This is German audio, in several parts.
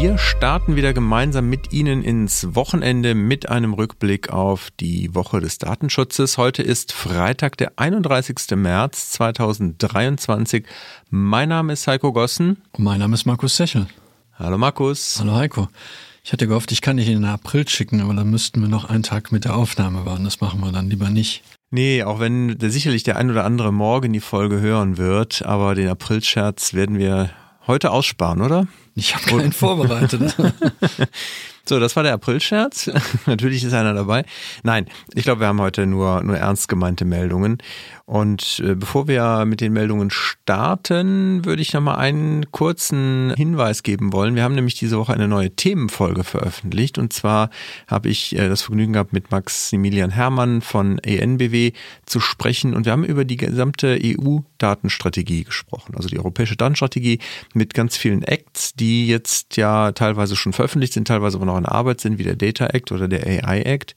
Wir starten wieder gemeinsam mit Ihnen ins Wochenende mit einem Rückblick auf die Woche des Datenschutzes. Heute ist Freitag, der 31. März 2023. Mein Name ist Heiko Gossen. Und mein Name ist Markus Sechel. Hallo Markus. Hallo Heiko. Ich hatte gehofft, ich kann dich in den April schicken, aber dann müssten wir noch einen Tag mit der Aufnahme warten. Das machen wir dann lieber nicht. Nee, auch wenn sicherlich der ein oder andere morgen die Folge hören wird, aber den Aprilscherz werden wir heute aussparen, oder? Ich habe keinen vorbereitet. So, das war der Aprilscherz. Natürlich ist einer dabei. Nein, ich glaube, wir haben heute nur, nur ernst gemeinte Meldungen. Und äh, bevor wir mit den Meldungen starten, würde ich noch mal einen kurzen Hinweis geben wollen. Wir haben nämlich diese Woche eine neue Themenfolge veröffentlicht. Und zwar habe ich äh, das Vergnügen gehabt, mit Maximilian Hermann von ENBW zu sprechen. Und wir haben über die gesamte EU-Datenstrategie gesprochen. Also die europäische Datenstrategie mit ganz vielen Acts, die jetzt ja teilweise schon veröffentlicht sind, teilweise aber noch in Arbeit sind, wie der Data Act oder der AI Act.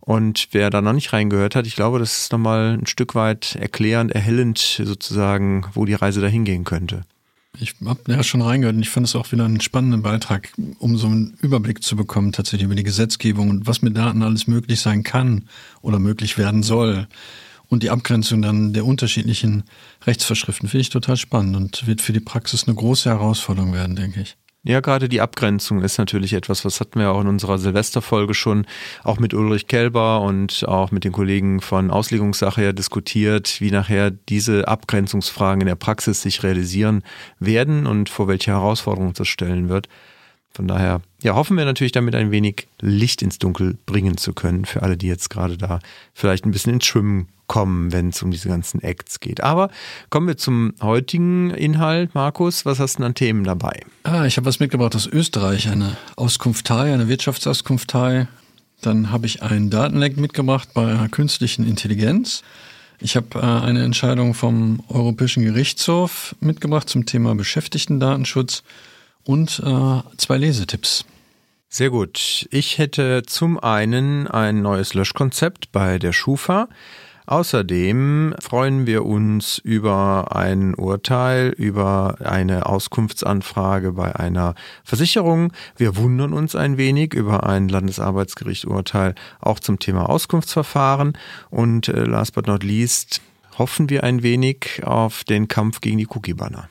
Und wer da noch nicht reingehört hat, ich glaube, das ist nochmal ein Stück weit erklärend, erhellend sozusagen, wo die Reise dahin gehen könnte. Ich habe ja schon reingehört und ich fand es auch wieder einen spannenden Beitrag, um so einen Überblick zu bekommen, tatsächlich über die Gesetzgebung und was mit Daten alles möglich sein kann oder möglich werden soll. Und die Abgrenzung dann der unterschiedlichen Rechtsvorschriften finde ich total spannend und wird für die Praxis eine große Herausforderung werden, denke ich. Ja, gerade die Abgrenzung ist natürlich etwas, was hatten wir auch in unserer Silvesterfolge schon auch mit Ulrich Kelber und auch mit den Kollegen von Auslegungssache ja diskutiert, wie nachher diese Abgrenzungsfragen in der Praxis sich realisieren werden und vor welche Herausforderungen das stellen wird. Von daher, ja, hoffen wir natürlich damit ein wenig Licht ins Dunkel bringen zu können für alle, die jetzt gerade da vielleicht ein bisschen ins Schwimmen kommen, wenn es um diese ganzen Acts geht. Aber kommen wir zum heutigen Inhalt. Markus, was hast du denn an Themen dabei? Ah, ich habe was mitgebracht aus Österreich, eine Auskunftei, eine Wirtschaftsauskunftei. Dann habe ich einen Datenleck mitgebracht bei künstlichen Intelligenz. Ich habe äh, eine Entscheidung vom Europäischen Gerichtshof mitgebracht zum Thema Beschäftigtendatenschutz und äh, zwei Lesetipps. Sehr gut. Ich hätte zum einen ein neues Löschkonzept bei der Schufa. Außerdem freuen wir uns über ein Urteil, über eine Auskunftsanfrage bei einer Versicherung. Wir wundern uns ein wenig über ein Landesarbeitsgerichturteil auch zum Thema Auskunftsverfahren. Und äh, last but not least hoffen wir ein wenig auf den Kampf gegen die Cookie-Banner.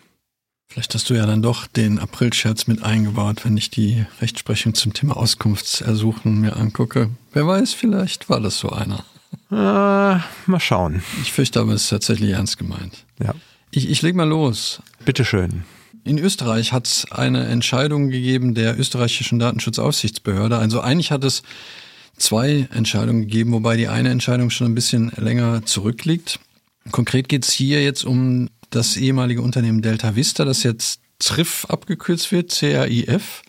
Vielleicht hast du ja dann doch den Aprilscherz mit eingebaut, wenn ich die Rechtsprechung zum Thema Auskunftsersuchen mir angucke. Wer weiß, vielleicht war das so einer. Äh, mal schauen. Ich fürchte aber, es ist tatsächlich ernst gemeint. Ja. Ich, ich leg mal los. Bitteschön. In Österreich hat es eine Entscheidung gegeben der österreichischen Datenschutzaufsichtsbehörde. Also eigentlich hat es zwei Entscheidungen gegeben, wobei die eine Entscheidung schon ein bisschen länger zurückliegt. Konkret geht es hier jetzt um das ehemalige Unternehmen Delta Vista, das jetzt CRIF abgekürzt wird, CRIF.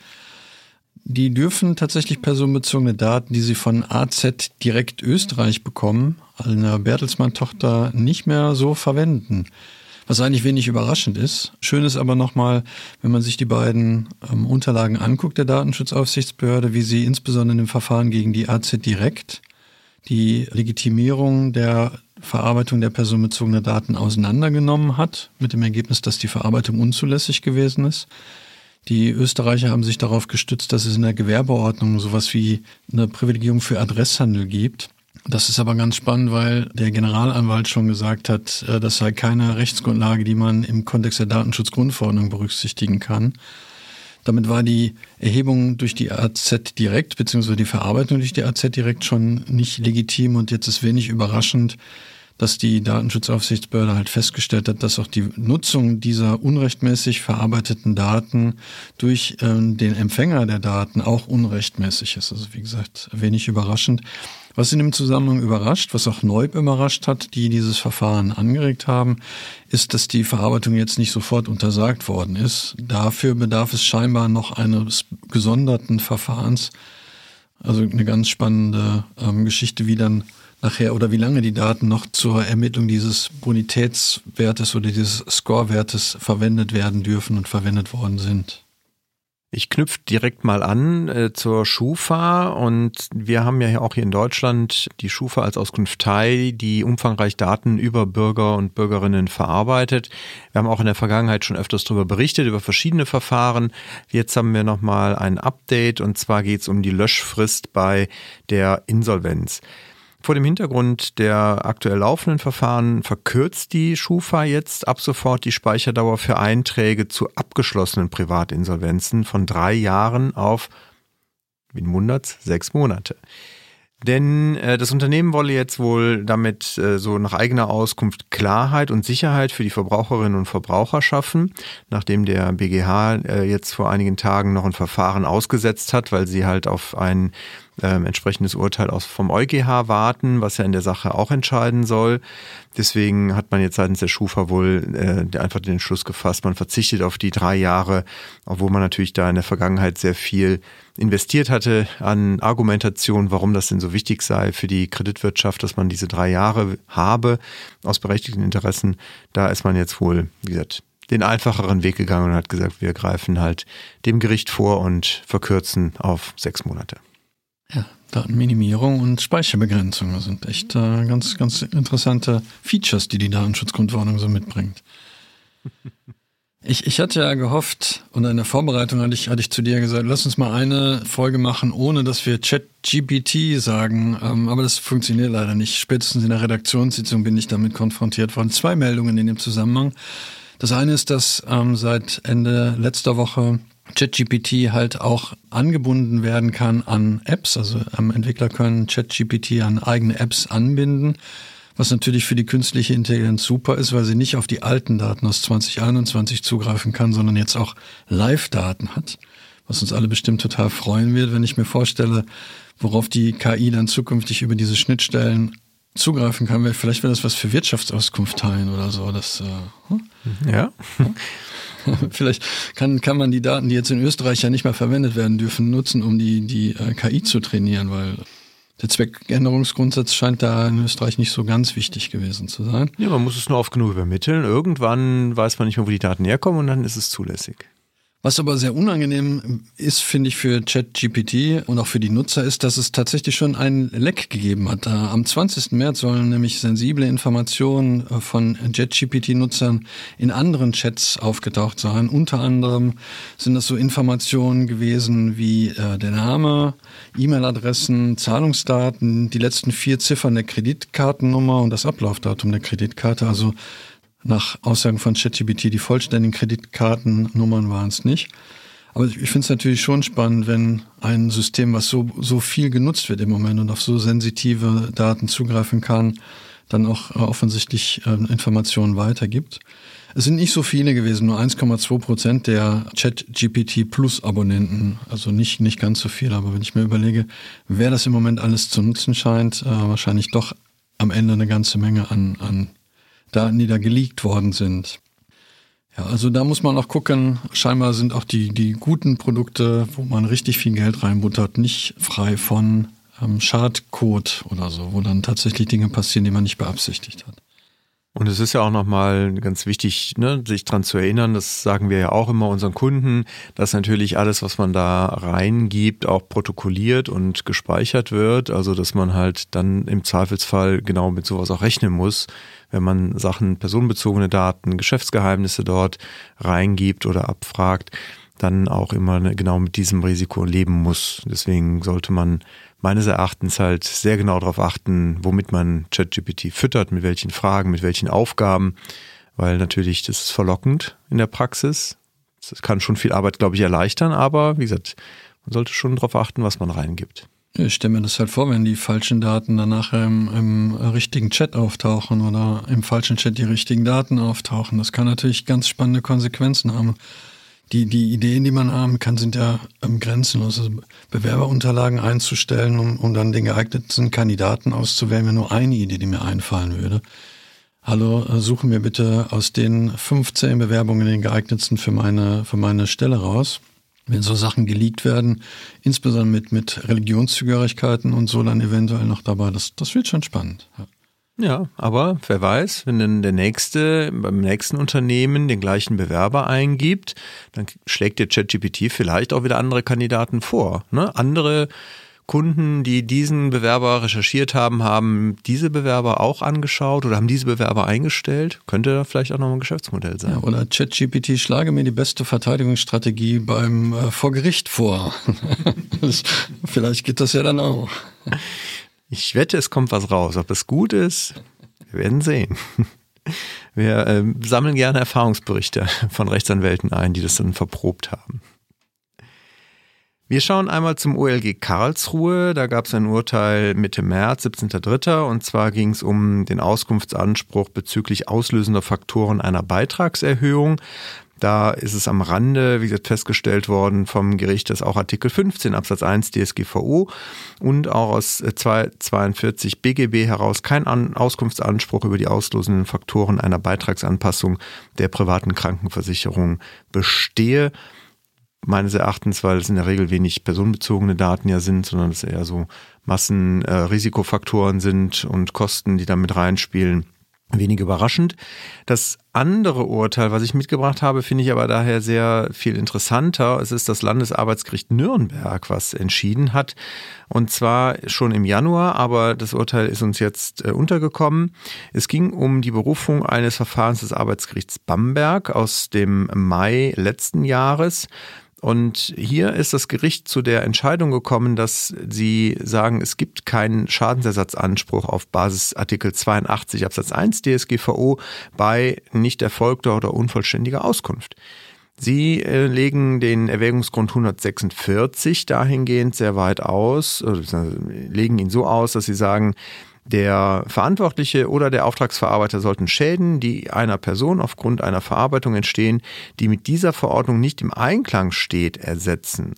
Die dürfen tatsächlich personenbezogene Daten, die sie von AZ direkt Österreich bekommen, einer Bertelsmann-Tochter, nicht mehr so verwenden. Was eigentlich wenig überraschend ist. Schön ist aber nochmal, wenn man sich die beiden ähm, Unterlagen anguckt der Datenschutzaufsichtsbehörde, wie sie insbesondere im Verfahren gegen die AZ direkt die Legitimierung der Verarbeitung der personenbezogenen Daten auseinandergenommen hat, mit dem Ergebnis, dass die Verarbeitung unzulässig gewesen ist. Die Österreicher haben sich darauf gestützt, dass es in der Gewerbeordnung sowas wie eine Privilegierung für Adresshandel gibt. Das ist aber ganz spannend, weil der Generalanwalt schon gesagt hat, äh, das sei keine Rechtsgrundlage, die man im Kontext der Datenschutzgrundverordnung berücksichtigen kann. Damit war die Erhebung durch die AZ direkt, beziehungsweise die Verarbeitung durch die AZ direkt schon nicht legitim und jetzt ist wenig überraschend, dass die Datenschutzaufsichtsbehörde halt festgestellt hat, dass auch die Nutzung dieser unrechtmäßig verarbeiteten Daten durch äh, den Empfänger der Daten auch unrechtmäßig ist. Also wie gesagt, wenig überraschend. Was in dem Zusammenhang überrascht, was auch Neub überrascht hat, die dieses Verfahren angeregt haben, ist, dass die Verarbeitung jetzt nicht sofort untersagt worden ist. Dafür bedarf es scheinbar noch eines gesonderten Verfahrens. Also eine ganz spannende ähm, Geschichte, wie dann nachher oder wie lange die Daten noch zur Ermittlung dieses Bonitätswertes oder dieses Scorewertes verwendet werden dürfen und verwendet worden sind. Ich knüpfe direkt mal an äh, zur Schufa und wir haben ja auch hier in Deutschland die Schufa als Auskunftei, die umfangreich Daten über Bürger und Bürgerinnen verarbeitet. Wir haben auch in der Vergangenheit schon öfters darüber berichtet, über verschiedene Verfahren. Jetzt haben wir nochmal ein Update und zwar geht es um die Löschfrist bei der Insolvenz. Vor dem Hintergrund der aktuell laufenden Verfahren verkürzt die Schufa jetzt ab sofort die Speicherdauer für Einträge zu abgeschlossenen Privatinsolvenzen von drei Jahren auf, wie wundert's, sechs Monate. Denn äh, das Unternehmen wolle jetzt wohl damit äh, so nach eigener Auskunft Klarheit und Sicherheit für die Verbraucherinnen und Verbraucher schaffen, nachdem der BGH äh, jetzt vor einigen Tagen noch ein Verfahren ausgesetzt hat, weil sie halt auf ein ähm, entsprechendes Urteil aus vom EuGH warten, was ja in der Sache auch entscheiden soll. Deswegen hat man jetzt seitens der Schufa wohl äh, einfach den Entschluss gefasst, man verzichtet auf die drei Jahre, obwohl man natürlich da in der Vergangenheit sehr viel investiert hatte an Argumentation, warum das denn so wichtig sei für die Kreditwirtschaft, dass man diese drei Jahre habe aus berechtigten Interessen. Da ist man jetzt wohl, wie gesagt, den einfacheren Weg gegangen und hat gesagt, wir greifen halt dem Gericht vor und verkürzen auf sechs Monate. Ja, Datenminimierung und Speicherbegrenzung das sind echt äh, ganz, ganz interessante Features, die die Datenschutzgrundverordnung so mitbringt. Ich, ich hatte ja gehofft, und in der Vorbereitung hatte ich, hatte ich zu dir gesagt, lass uns mal eine Folge machen, ohne dass wir ChatGPT sagen. Ähm, aber das funktioniert leider nicht. Spätestens in der Redaktionssitzung bin ich damit konfrontiert worden. Zwei Meldungen in dem Zusammenhang. Das eine ist, dass ähm, seit Ende letzter Woche ChatGPT halt auch angebunden werden kann an Apps. Also ähm, Entwickler können ChatGPT an eigene Apps anbinden was natürlich für die künstliche Intelligenz super ist, weil sie nicht auf die alten Daten aus 2021 zugreifen kann, sondern jetzt auch Live-Daten hat, was uns alle bestimmt total freuen wird, wenn ich mir vorstelle, worauf die KI dann zukünftig über diese Schnittstellen zugreifen kann. Vielleicht wäre das was für Wirtschaftsauskunft teilen oder so. Das, äh, hm? Ja. Vielleicht kann, kann man die Daten, die jetzt in Österreich ja nicht mehr verwendet werden dürfen, nutzen, um die, die äh, KI zu trainieren, weil der Zweckänderungsgrundsatz scheint da in Österreich nicht so ganz wichtig gewesen zu sein. Ja, man muss es nur oft genug übermitteln. Irgendwann weiß man nicht mehr, wo die Daten herkommen und dann ist es zulässig. Was aber sehr unangenehm ist, finde ich, für ChatGPT und auch für die Nutzer, ist, dass es tatsächlich schon einen Leck gegeben hat. Am 20. März sollen nämlich sensible Informationen äh, von ChatGPT-Nutzern in anderen Chats aufgetaucht sein. Unter anderem sind das so Informationen gewesen wie äh, der Name, E-Mail-Adressen, Zahlungsdaten, die letzten vier Ziffern der Kreditkartennummer und das Ablaufdatum der Kreditkarte. Also nach Aussagen von ChatGPT die vollständigen Kreditkartennummern waren es nicht. Aber ich finde es natürlich schon spannend, wenn ein System, was so, so viel genutzt wird im Moment und auf so sensitive Daten zugreifen kann, dann auch äh, offensichtlich äh, Informationen weitergibt. Es sind nicht so viele gewesen, nur 1,2 Prozent der ChatGPT Plus Abonnenten, also nicht, nicht ganz so viel. Aber wenn ich mir überlege, wer das im Moment alles zu nutzen scheint, äh, wahrscheinlich doch am Ende eine ganze Menge an, an Daten, die da geleakt worden sind. Ja, also da muss man auch gucken. Scheinbar sind auch die, die guten Produkte, wo man richtig viel Geld reinbuttert, nicht frei von ähm, Schadcode oder so, wo dann tatsächlich Dinge passieren, die man nicht beabsichtigt hat. Und es ist ja auch nochmal ganz wichtig, ne, sich dran zu erinnern, das sagen wir ja auch immer unseren Kunden, dass natürlich alles, was man da reingibt, auch protokolliert und gespeichert wird. Also, dass man halt dann im Zweifelsfall genau mit sowas auch rechnen muss, wenn man Sachen, personenbezogene Daten, Geschäftsgeheimnisse dort reingibt oder abfragt, dann auch immer genau mit diesem Risiko leben muss. Deswegen sollte man meines Erachtens halt sehr genau darauf achten, womit man ChatGPT füttert, mit welchen Fragen, mit welchen Aufgaben, weil natürlich das ist verlockend in der Praxis. Das kann schon viel Arbeit, glaube ich, erleichtern, aber wie gesagt, man sollte schon darauf achten, was man reingibt. Ich stelle mir das halt vor, wenn die falschen Daten dann nachher im, im, richtigen Chat auftauchen oder im falschen Chat die richtigen Daten auftauchen. Das kann natürlich ganz spannende Konsequenzen haben die, die Ideen, die man haben kann, sind ja ähm, grenzenlos. Also Bewerberunterlagen einzustellen, um, um dann den geeigneten Kandidaten auszuwählen, wäre nur eine Idee, die mir einfallen würde. Hallo, äh, suchen mir bitte aus den 15 Bewerbungen den geeignetsten für meine, für meine Stelle raus. Wenn so Sachen geleakt werden, insbesondere mit, mit Religionszugehörigkeiten und so dann eventuell noch dabei, das, das wird schon spannend. Ja. Ja, aber wer weiß, wenn dann der nächste beim nächsten Unternehmen den gleichen Bewerber eingibt, dann schlägt der ChatGPT vielleicht auch wieder andere Kandidaten vor. Ne? Andere Kunden, die diesen Bewerber recherchiert haben, haben diese Bewerber auch angeschaut oder haben diese Bewerber eingestellt. Könnte vielleicht auch noch ein Geschäftsmodell sein. Ja, oder ChatGPT schlage mir die beste Verteidigungsstrategie beim äh, vor Gericht vor. vielleicht geht das ja dann auch. Ich wette, es kommt was raus. Ob es gut ist, wir werden sehen. Wir äh, sammeln gerne Erfahrungsberichte von Rechtsanwälten ein, die das dann verprobt haben. Wir schauen einmal zum OLG Karlsruhe. Da gab es ein Urteil Mitte März, 17.03. Und zwar ging es um den Auskunftsanspruch bezüglich auslösender Faktoren einer Beitragserhöhung. Da ist es am Rande, wie gesagt, festgestellt worden vom Gericht, dass auch Artikel 15 Absatz 1 DSGVO und auch aus 242 äh, BGB heraus kein Auskunftsanspruch über die auslösenden Faktoren einer Beitragsanpassung der privaten Krankenversicherung bestehe. Meines Erachtens, weil es in der Regel wenig personenbezogene Daten ja sind, sondern es eher so Massenrisikofaktoren äh, sind und Kosten, die da mit reinspielen Wenig überraschend. Das andere Urteil, was ich mitgebracht habe, finde ich aber daher sehr viel interessanter. Es ist das Landesarbeitsgericht Nürnberg, was entschieden hat. Und zwar schon im Januar, aber das Urteil ist uns jetzt äh, untergekommen. Es ging um die Berufung eines Verfahrens des Arbeitsgerichts Bamberg aus dem Mai letzten Jahres. Und hier ist das Gericht zu der Entscheidung gekommen, dass sie sagen, es gibt keinen Schadensersatzanspruch auf Basis Artikel 82 Absatz 1 DSGVO bei nicht erfolgter oder unvollständiger Auskunft. Sie äh, legen den Erwägungsgrund 146 dahingehend sehr weit aus, legen ihn so aus, dass sie sagen, der Verantwortliche oder der Auftragsverarbeiter sollten Schäden, die einer Person aufgrund einer Verarbeitung entstehen, die mit dieser Verordnung nicht im Einklang steht, ersetzen.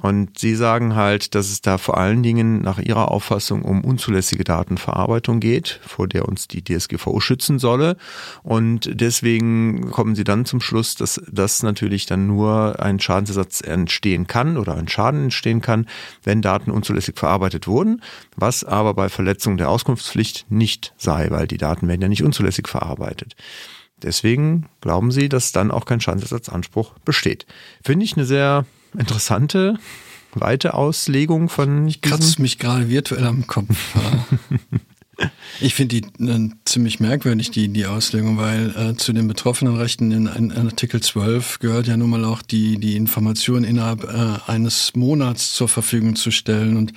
Und sie sagen halt, dass es da vor allen Dingen nach ihrer Auffassung um unzulässige Datenverarbeitung geht, vor der uns die DSGVO schützen solle. Und deswegen kommen sie dann zum Schluss, dass das natürlich dann nur ein Schadensersatz entstehen kann oder ein Schaden entstehen kann, wenn Daten unzulässig verarbeitet wurden, was aber bei Verletzung der Auskunftspflicht nicht sei, weil die Daten werden ja nicht unzulässig verarbeitet. Deswegen glauben sie, dass dann auch kein Schadensersatzanspruch besteht. Finde ich eine sehr interessante, weite Auslegung von. Ich kratze mich gerade virtuell am Kopf. ich finde die äh, ziemlich merkwürdig, die, die Auslegung, weil äh, zu den betroffenen Rechten in, in, Artikel 12 gehört ja nun mal auch die, die Information innerhalb äh, eines Monats zur Verfügung zu stellen. Und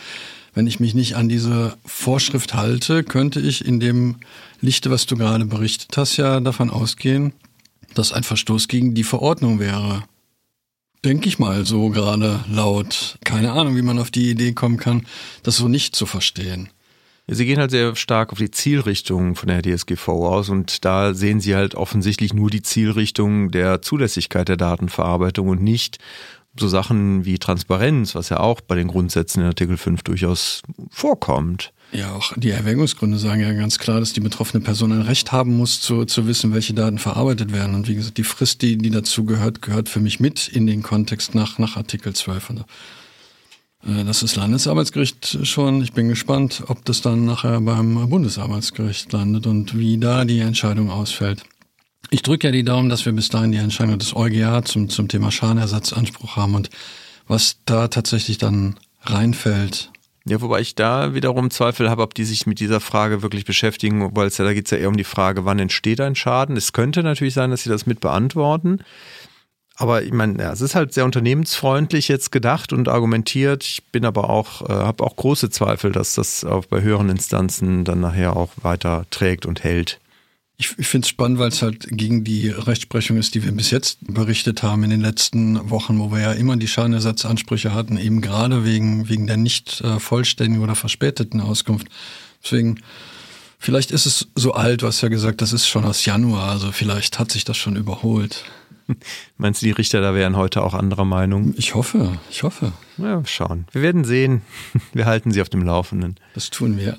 wenn ich mich nicht an diese Vorschrift halte, könnte ich in dem Lichte, was du gerade berichtet hast, ja davon ausgehen, dass ein Verstoß gegen die Verordnung wäre denke ich mal so gerade laut. Keine Ahnung, wie man auf die Idee kommen kann, das so nicht zu verstehen. Sie gehen halt sehr stark auf die Zielrichtung von der DSGVO aus und da sehen Sie halt offensichtlich nur die Zielrichtung der Zulässigkeit der Datenverarbeitung und nicht so Sachen wie Transparenz, was ja auch bei den Grundsätzen in Artikel 5 durchaus vorkommt. Ja, auch die Erwägungsgründe sagen ja ganz klar, dass die betroffene Person ein Recht haben muss, zu, zu wissen, welche Daten verarbeitet werden. Und wie gesagt, die Frist, die, die dazu gehört, gehört für mich mit in den Kontext nach, nach Artikel 12. Und, äh, das ist Landesarbeitsgericht schon. Ich bin gespannt, ob das dann nachher beim Bundesarbeitsgericht landet und wie da die Entscheidung ausfällt. Ich drücke ja die Daumen, dass wir bis dahin die Entscheidung des EuGH zum, zum Thema Schadenersatzanspruch haben und was da tatsächlich dann reinfällt, ja, wobei ich da wiederum Zweifel habe, ob die sich mit dieser Frage wirklich beschäftigen, weil es ja, da geht es ja eher um die Frage, wann entsteht ein Schaden. Es könnte natürlich sein, dass sie das mit beantworten. Aber ich meine, ja, es ist halt sehr unternehmensfreundlich jetzt gedacht und argumentiert. Ich bin aber auch, äh, habe auch große Zweifel, dass das auch bei höheren Instanzen dann nachher auch weiter trägt und hält. Ich, ich finde es spannend, weil es halt gegen die Rechtsprechung ist, die wir bis jetzt berichtet haben in den letzten Wochen, wo wir ja immer die Schadenersatzansprüche hatten, eben gerade wegen, wegen der nicht äh, vollständigen oder verspäteten Auskunft. Deswegen, vielleicht ist es so alt, was ja gesagt, das ist schon aus Januar, also vielleicht hat sich das schon überholt. Meinst du, die Richter da wären heute auch anderer Meinung? Ich hoffe, ich hoffe. Ja, schauen. Wir werden sehen. Wir halten sie auf dem Laufenden. Das tun wir.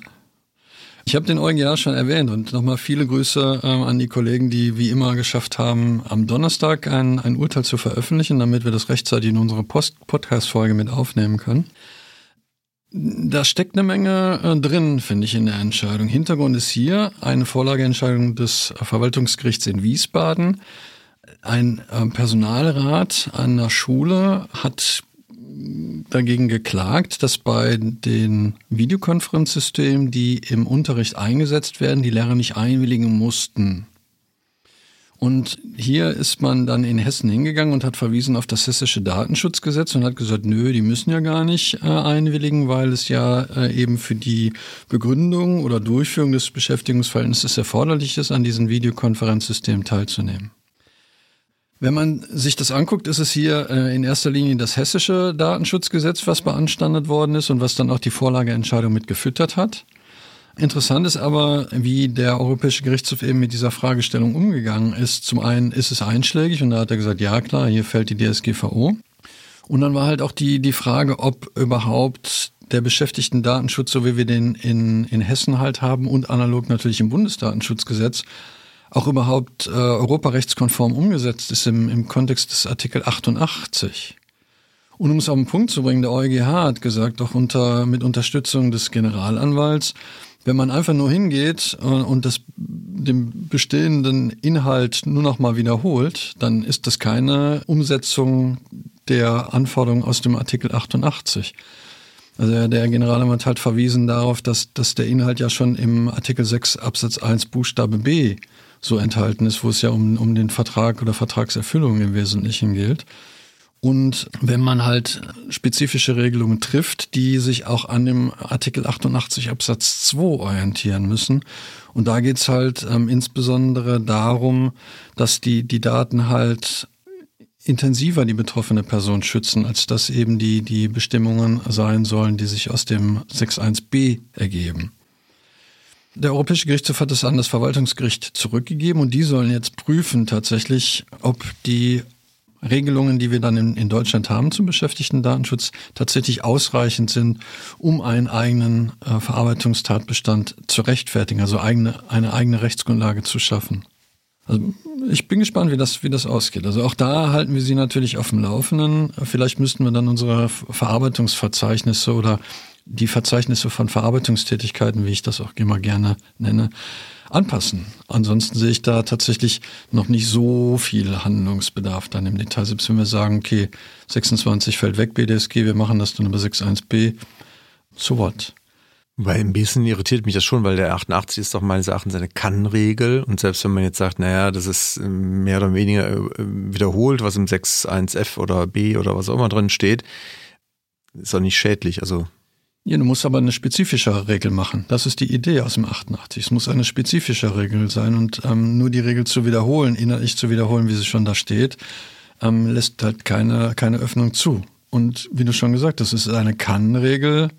Ich habe den EuGH schon erwähnt und nochmal viele Grüße ähm, an die Kollegen, die wie immer geschafft haben, am Donnerstag ein, ein Urteil zu veröffentlichen, damit wir das rechtzeitig in unsere Podcast-Folge mit aufnehmen können. Da steckt eine Menge äh, drin, finde ich, in der Entscheidung. Hintergrund ist hier eine Vorlageentscheidung des Verwaltungsgerichts in Wiesbaden. Ein äh, Personalrat einer Schule hat dagegen geklagt, dass bei den Videokonferenzsystemen, die im Unterricht eingesetzt werden, die Lehrer nicht einwilligen mussten. Und hier ist man dann in Hessen hingegangen und hat verwiesen auf das hessische Datenschutzgesetz und hat gesagt, nö, die müssen ja gar nicht äh, einwilligen, weil es ja äh, eben für die Begründung oder Durchführung des Beschäftigungsverhältnisses erforderlich ist, an diesen Videokonferenzsystemen teilzunehmen. Wenn man sich das anguckt, ist es hier äh, in erster Linie das hessische Datenschutzgesetz, was beanstandet worden ist und was dann auch die Vorlageentscheidung mit gefüttert hat. Interessant ist aber, wie der Europäische Gerichtshof eben mit dieser Fragestellung umgegangen ist. Zum einen ist es einschlägig und da hat er gesagt, ja klar, hier fällt die DSGVO. Und dann war halt auch die, die Frage, ob überhaupt der beschäftigten Datenschutz, so wie wir den in, in Hessen halt haben und analog natürlich im Bundesdatenschutzgesetz, auch überhaupt äh, europarechtskonform umgesetzt ist im, im Kontext des Artikel 88. Und um es auf den Punkt zu bringen, der EuGH hat gesagt, auch unter, mit Unterstützung des Generalanwalts, wenn man einfach nur hingeht und das, den bestehenden Inhalt nur noch mal wiederholt, dann ist das keine Umsetzung der Anforderungen aus dem Artikel 88. Also der Generalanwalt hat verwiesen darauf, dass, dass der Inhalt ja schon im Artikel 6 Absatz 1 Buchstabe B so enthalten ist, wo es ja um, um den Vertrag oder Vertragserfüllung im Wesentlichen gilt. Und wenn man halt spezifische Regelungen trifft, die sich auch an dem Artikel 88 Absatz 2 orientieren müssen. Und da geht's halt ähm, insbesondere darum, dass die, die Daten halt intensiver die betroffene Person schützen, als dass eben die, die Bestimmungen sein sollen, die sich aus dem 6.1b ergeben. Der Europäische Gerichtshof hat es an das Verwaltungsgericht zurückgegeben und die sollen jetzt prüfen tatsächlich, ob die Regelungen, die wir dann in, in Deutschland haben zum Beschäftigten-Datenschutz, tatsächlich ausreichend sind, um einen eigenen äh, Verarbeitungstatbestand zu rechtfertigen, also eigene, eine eigene Rechtsgrundlage zu schaffen. Also ich bin gespannt, wie das, wie das ausgeht. Also auch da halten wir Sie natürlich auf dem Laufenden. Vielleicht müssten wir dann unsere Verarbeitungsverzeichnisse oder die Verzeichnisse von Verarbeitungstätigkeiten, wie ich das auch immer gerne nenne, anpassen. Ansonsten sehe ich da tatsächlich noch nicht so viel Handlungsbedarf dann im Detail. Selbst wenn wir sagen, okay, 26 fällt weg BDSG, wir machen das dann über 6.1b, so what? Weil ein bisschen irritiert mich das schon, weil der 88 ist doch meines Erachtens eine Kann-Regel. Und selbst wenn man jetzt sagt, naja, das ist ähm, mehr oder weniger äh, wiederholt, was im 6.1f oder b oder was auch immer drin steht, ist doch nicht schädlich. Also ja, du musst aber eine spezifische Regel machen. Das ist die Idee aus dem 88. Es muss eine spezifische Regel sein und ähm, nur die Regel zu wiederholen, innerlich zu wiederholen, wie sie schon da steht, ähm, lässt halt keine, keine Öffnung zu. Und wie du schon gesagt hast, es ist eine Kann-Regel,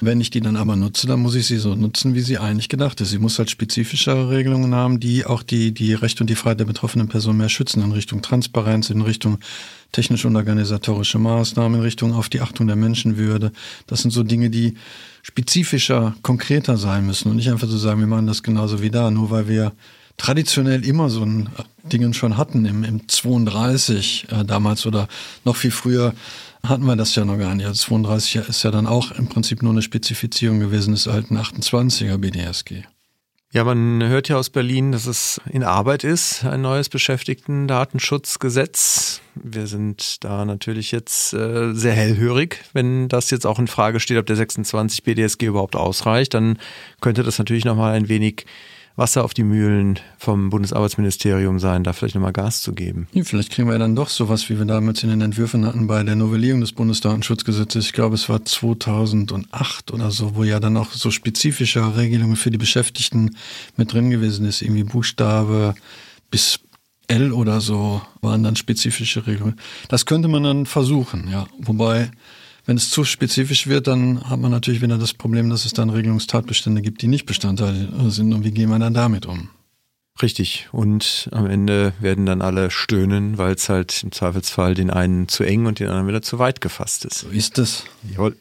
wenn ich die dann aber nutze, dann muss ich sie so nutzen, wie sie eigentlich gedacht ist. Sie muss halt spezifischere Regelungen haben, die auch die, die Rechte und die Freiheit der betroffenen Person mehr schützen, in Richtung Transparenz, in Richtung technische und organisatorische Maßnahmen, in Richtung auf die Achtung der Menschenwürde. Das sind so Dinge, die spezifischer, konkreter sein müssen und nicht einfach so sagen, wir machen das genauso wie da, nur weil wir traditionell immer so ein Dingen schon hatten im, im 32 äh, damals oder noch viel früher hatten wir das ja noch gar nicht. Also 32 ist ja dann auch im Prinzip nur eine Spezifizierung gewesen des alten 28er BDSG. Ja, man hört ja aus Berlin, dass es in Arbeit ist, ein neues Beschäftigten-Datenschutzgesetz. Wir sind da natürlich jetzt äh, sehr hellhörig. Wenn das jetzt auch in Frage steht, ob der 26 BDSG überhaupt ausreicht, dann könnte das natürlich nochmal ein wenig Wasser auf die Mühlen vom Bundesarbeitsministerium sein, da vielleicht nochmal Gas zu geben. Ja, vielleicht kriegen wir ja dann doch sowas, wie wir damals in den Entwürfen hatten bei der Novellierung des Bundesdatenschutzgesetzes. Ich glaube, es war 2008 oder so, wo ja dann auch so spezifische Regelungen für die Beschäftigten mit drin gewesen ist. Irgendwie Buchstabe bis L oder so waren dann spezifische Regelungen. Das könnte man dann versuchen, ja. Wobei wenn es zu spezifisch wird, dann hat man natürlich wieder das Problem, dass es dann Regelungstatbestände gibt, die nicht Bestandteil sind. Und wie gehen wir dann damit um? Richtig. Und am Ende werden dann alle stöhnen, weil es halt im Zweifelsfall den einen zu eng und den anderen wieder zu weit gefasst ist. So ist es. Jawohl.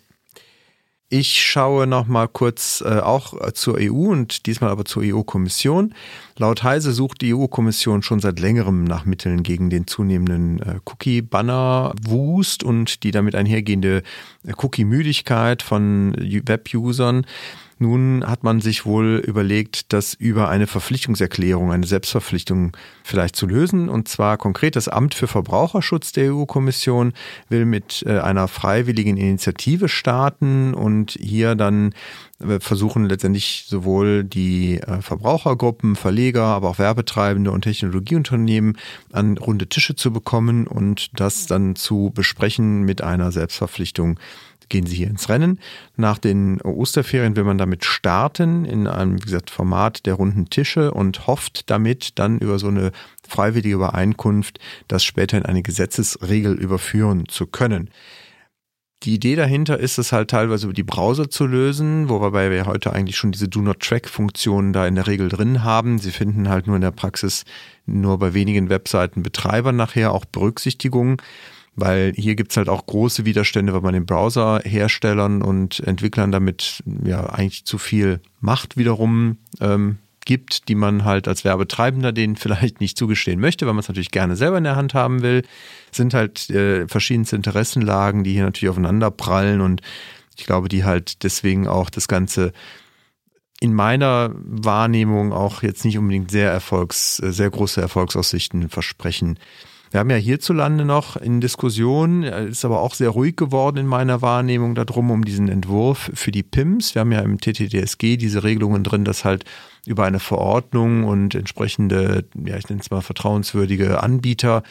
Ich schaue noch mal kurz äh, auch zur EU und diesmal aber zur EU-Kommission. Laut Heise sucht die EU-Kommission schon seit längerem nach Mitteln gegen den zunehmenden äh, Cookie-Banner-Wust und die damit einhergehende äh, Cookie-Müdigkeit von Web-Usern. Nun hat man sich wohl überlegt, das über eine Verpflichtungserklärung, eine Selbstverpflichtung vielleicht zu lösen. Und zwar konkret das Amt für Verbraucherschutz der EU-Kommission will mit äh, einer freiwilligen Initiative starten und hier dann äh, versuchen letztendlich sowohl die äh, Verbrauchergruppen, Verleger, aber auch Werbetreibende und Technologieunternehmen an runde Tische zu bekommen und das dann zu besprechen mit einer Selbstverpflichtung gehen Sie hier ins Rennen. Nach den Osterferien will man damit starten in einem, wie gesagt, Format der runden Tische und hofft damit dann über so eine freiwillige Übereinkunft das später in eine Gesetzesregel überführen zu können. Die Idee dahinter ist es halt teilweise über die Browser zu lösen, wobei wir heute eigentlich schon diese Do Not Track Funktion da in der Regel drin haben. Sie finden halt nur in der Praxis nur bei wenigen Webseiten Betreibern nachher auch Berücksichtigung weil hier gibt's halt auch große Widerstände, weil man den Browserherstellern und Entwicklern damit ja eigentlich zu viel Macht wiederum ähm, gibt, die man halt als Werbetreibender denen vielleicht nicht zugestehen möchte, weil man es natürlich gerne selber in der Hand haben will. sind halt äh, verschiedenste Interessenlagen, die hier natürlich aufeinander prallen und ich glaube, die halt deswegen auch das Ganze in meiner Wahrnehmung auch jetzt nicht unbedingt sehr Erfolgs, äh, sehr große Erfolgsaussichten versprechen. Wir haben ja hierzulande noch in Diskussion, ist aber auch sehr ruhig geworden in meiner Wahrnehmung darum, um diesen Entwurf für die PIMS. Wir haben ja im TTDSG diese Regelungen drin, dass halt über eine Verordnung und entsprechende, ja, ich nenne es mal vertrauenswürdige Anbieter,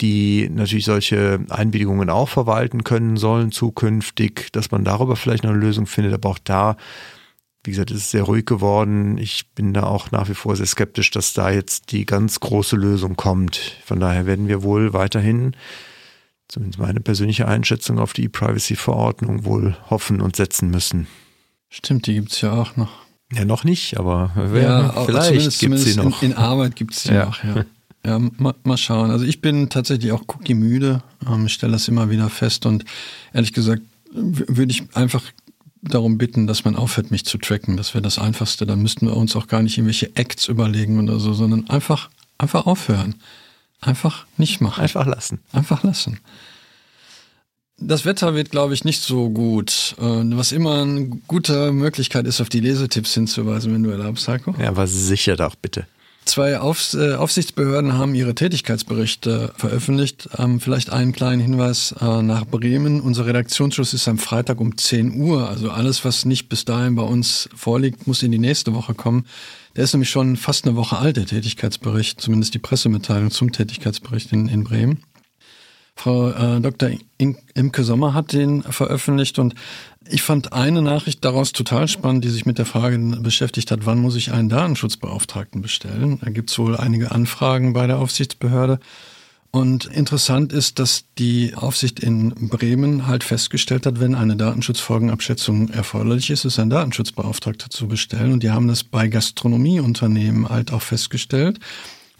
die natürlich solche Einwilligungen auch verwalten können sollen zukünftig, dass man darüber vielleicht noch eine Lösung findet. Aber auch da wie gesagt, es ist sehr ruhig geworden. Ich bin da auch nach wie vor sehr skeptisch, dass da jetzt die ganz große Lösung kommt. Von daher werden wir wohl weiterhin, zumindest meine persönliche Einschätzung, auf die E-Privacy-Verordnung wohl hoffen und setzen müssen. Stimmt, die gibt es ja auch noch. Ja, noch nicht, aber ja, vielleicht gibt es sie noch. In, in Arbeit gibt es sie ja. noch, ja. Ja, mal, mal, schauen. Also ich bin tatsächlich auch Cookie müde. Ähm, ich stelle das immer wieder fest und ehrlich gesagt würde ich einfach darum bitten, dass man aufhört, mich zu tracken. Das wäre das Einfachste. Dann müssten wir uns auch gar nicht irgendwelche Acts überlegen oder so, sondern einfach, einfach aufhören. Einfach nicht machen. Einfach lassen. Einfach lassen. Das Wetter wird, glaube ich, nicht so gut. Was immer eine gute Möglichkeit ist, auf die Lesetipps hinzuweisen, wenn du erlaubst, Heiko. Ja, aber sicher doch, bitte. Zwei Aufs äh, Aufsichtsbehörden haben ihre Tätigkeitsberichte veröffentlicht. Ähm, vielleicht einen kleinen Hinweis äh, nach Bremen. Unser Redaktionsschluss ist am Freitag um 10 Uhr. Also alles, was nicht bis dahin bei uns vorliegt, muss in die nächste Woche kommen. Der ist nämlich schon fast eine Woche alt, der Tätigkeitsbericht, zumindest die Pressemitteilung zum Tätigkeitsbericht in, in Bremen. Frau äh, Dr. Imke Sommer hat den veröffentlicht und ich fand eine Nachricht daraus total spannend, die sich mit der Frage beschäftigt hat, wann muss ich einen Datenschutzbeauftragten bestellen? Da gibt es wohl einige Anfragen bei der Aufsichtsbehörde. Und interessant ist, dass die Aufsicht in Bremen halt festgestellt hat, wenn eine Datenschutzfolgenabschätzung erforderlich ist, ist ein Datenschutzbeauftragter zu bestellen. Und die haben das bei Gastronomieunternehmen halt auch festgestellt,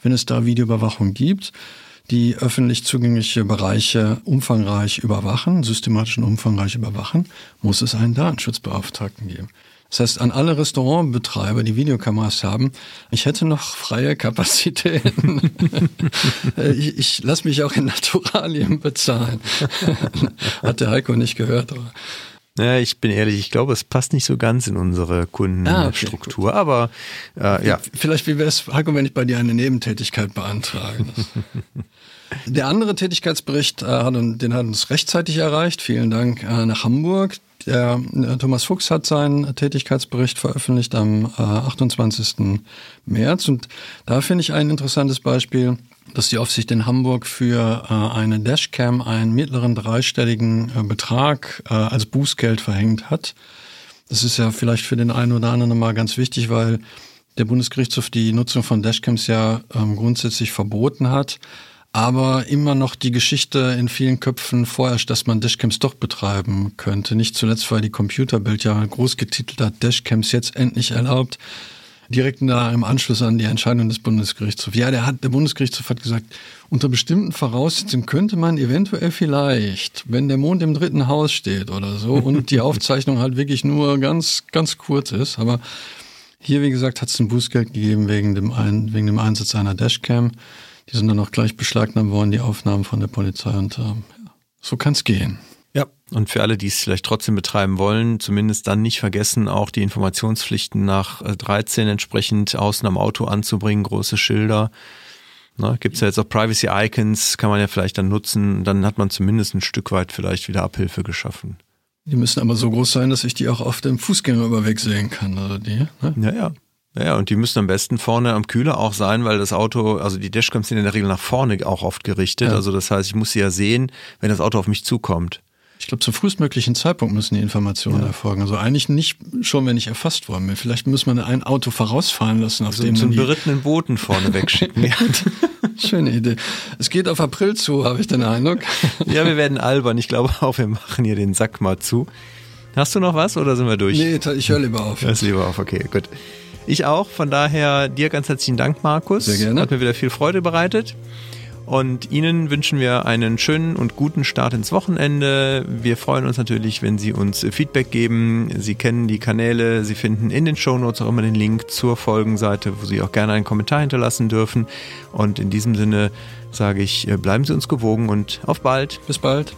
wenn es da Videoüberwachung gibt die öffentlich zugängliche Bereiche umfangreich überwachen, systematisch und umfangreich überwachen, muss es einen Datenschutzbeauftragten geben. Das heißt, an alle Restaurantbetreiber, die Videokameras haben, ich hätte noch freie Kapazitäten. ich ich lasse mich auch in Naturalien bezahlen. Hat der Heiko nicht gehört. Aber ja, ich bin ehrlich, ich glaube, es passt nicht so ganz in unsere Kundenstruktur, ah, okay, aber äh, ja. Vielleicht wie wäre es, Heiko, wenn ich bei dir eine Nebentätigkeit beantrage? Der andere Tätigkeitsbericht, äh, hat, den hat uns rechtzeitig erreicht. Vielen Dank äh, nach Hamburg. Der äh, Thomas Fuchs hat seinen Tätigkeitsbericht veröffentlicht am äh, 28. März und da finde ich ein interessantes Beispiel, dass die Aufsicht in Hamburg für äh, eine Dashcam einen mittleren dreistelligen äh, Betrag äh, als Bußgeld verhängt hat. Das ist ja vielleicht für den einen oder anderen mal ganz wichtig, weil der Bundesgerichtshof die Nutzung von Dashcams ja ähm, grundsätzlich verboten hat aber immer noch die Geschichte in vielen Köpfen vorherrscht, dass man Dashcams doch betreiben könnte. Nicht zuletzt, weil die Computerbild ja groß getitelt hat, Dashcams jetzt endlich erlaubt. Direkt da im Anschluss an die Entscheidung des Bundesgerichtshofs. Ja, der hat, der Bundesgerichtshof hat gesagt, unter bestimmten Voraussetzungen könnte man eventuell vielleicht, wenn der Mond im dritten Haus steht oder so und die Aufzeichnung halt wirklich nur ganz, ganz kurz ist, aber hier, wie gesagt, hat es ein Bußgeld gegeben wegen dem, ein, wegen dem Einsatz einer Dashcam. Die sind dann auch gleich beschlagnahmt worden, die Aufnahmen von der Polizei und äh, so kann es gehen. Ja, und für alle, die es vielleicht trotzdem betreiben wollen, zumindest dann nicht vergessen, auch die Informationspflichten nach 13 äh, entsprechend außen am Auto anzubringen, große Schilder. Ne, Gibt es ja jetzt auch Privacy Icons, kann man ja vielleicht dann nutzen. Dann hat man zumindest ein Stück weit vielleicht wieder Abhilfe geschaffen. Die müssen aber so groß sein, dass ich die auch auf dem Fußgängerüberweg sehen kann, oder die? Ne? Ja, ja. Ja, und die müssen am besten vorne am Kühler auch sein, weil das Auto, also die Dashcams sind in der Regel nach vorne auch oft gerichtet. Ja. Also das heißt, ich muss sie ja sehen, wenn das Auto auf mich zukommt. Ich glaube, zum frühestmöglichen Zeitpunkt müssen die Informationen ja. erfolgen. Also eigentlich nicht schon, wenn ich erfasst worden bin. Vielleicht muss man ein Auto vorausfahren lassen, auf also dem zum berittenen Booten vorne wegschicken. Schöne Idee. Es geht auf April zu, habe ich den Eindruck. ja, wir werden albern. Ich glaube auch, wir machen hier den Sack mal zu. Hast du noch was oder sind wir durch? Nee, ich höre lieber auf. Hörst lieber auf, okay, gut. Ich auch, von daher dir ganz herzlichen Dank, Markus. Sehr gerne. Hat mir wieder viel Freude bereitet. Und Ihnen wünschen wir einen schönen und guten Start ins Wochenende. Wir freuen uns natürlich, wenn Sie uns Feedback geben. Sie kennen die Kanäle. Sie finden in den Shownotes auch immer den Link zur Folgenseite, wo Sie auch gerne einen Kommentar hinterlassen dürfen. Und in diesem Sinne sage ich, bleiben Sie uns gewogen und auf bald. Bis bald.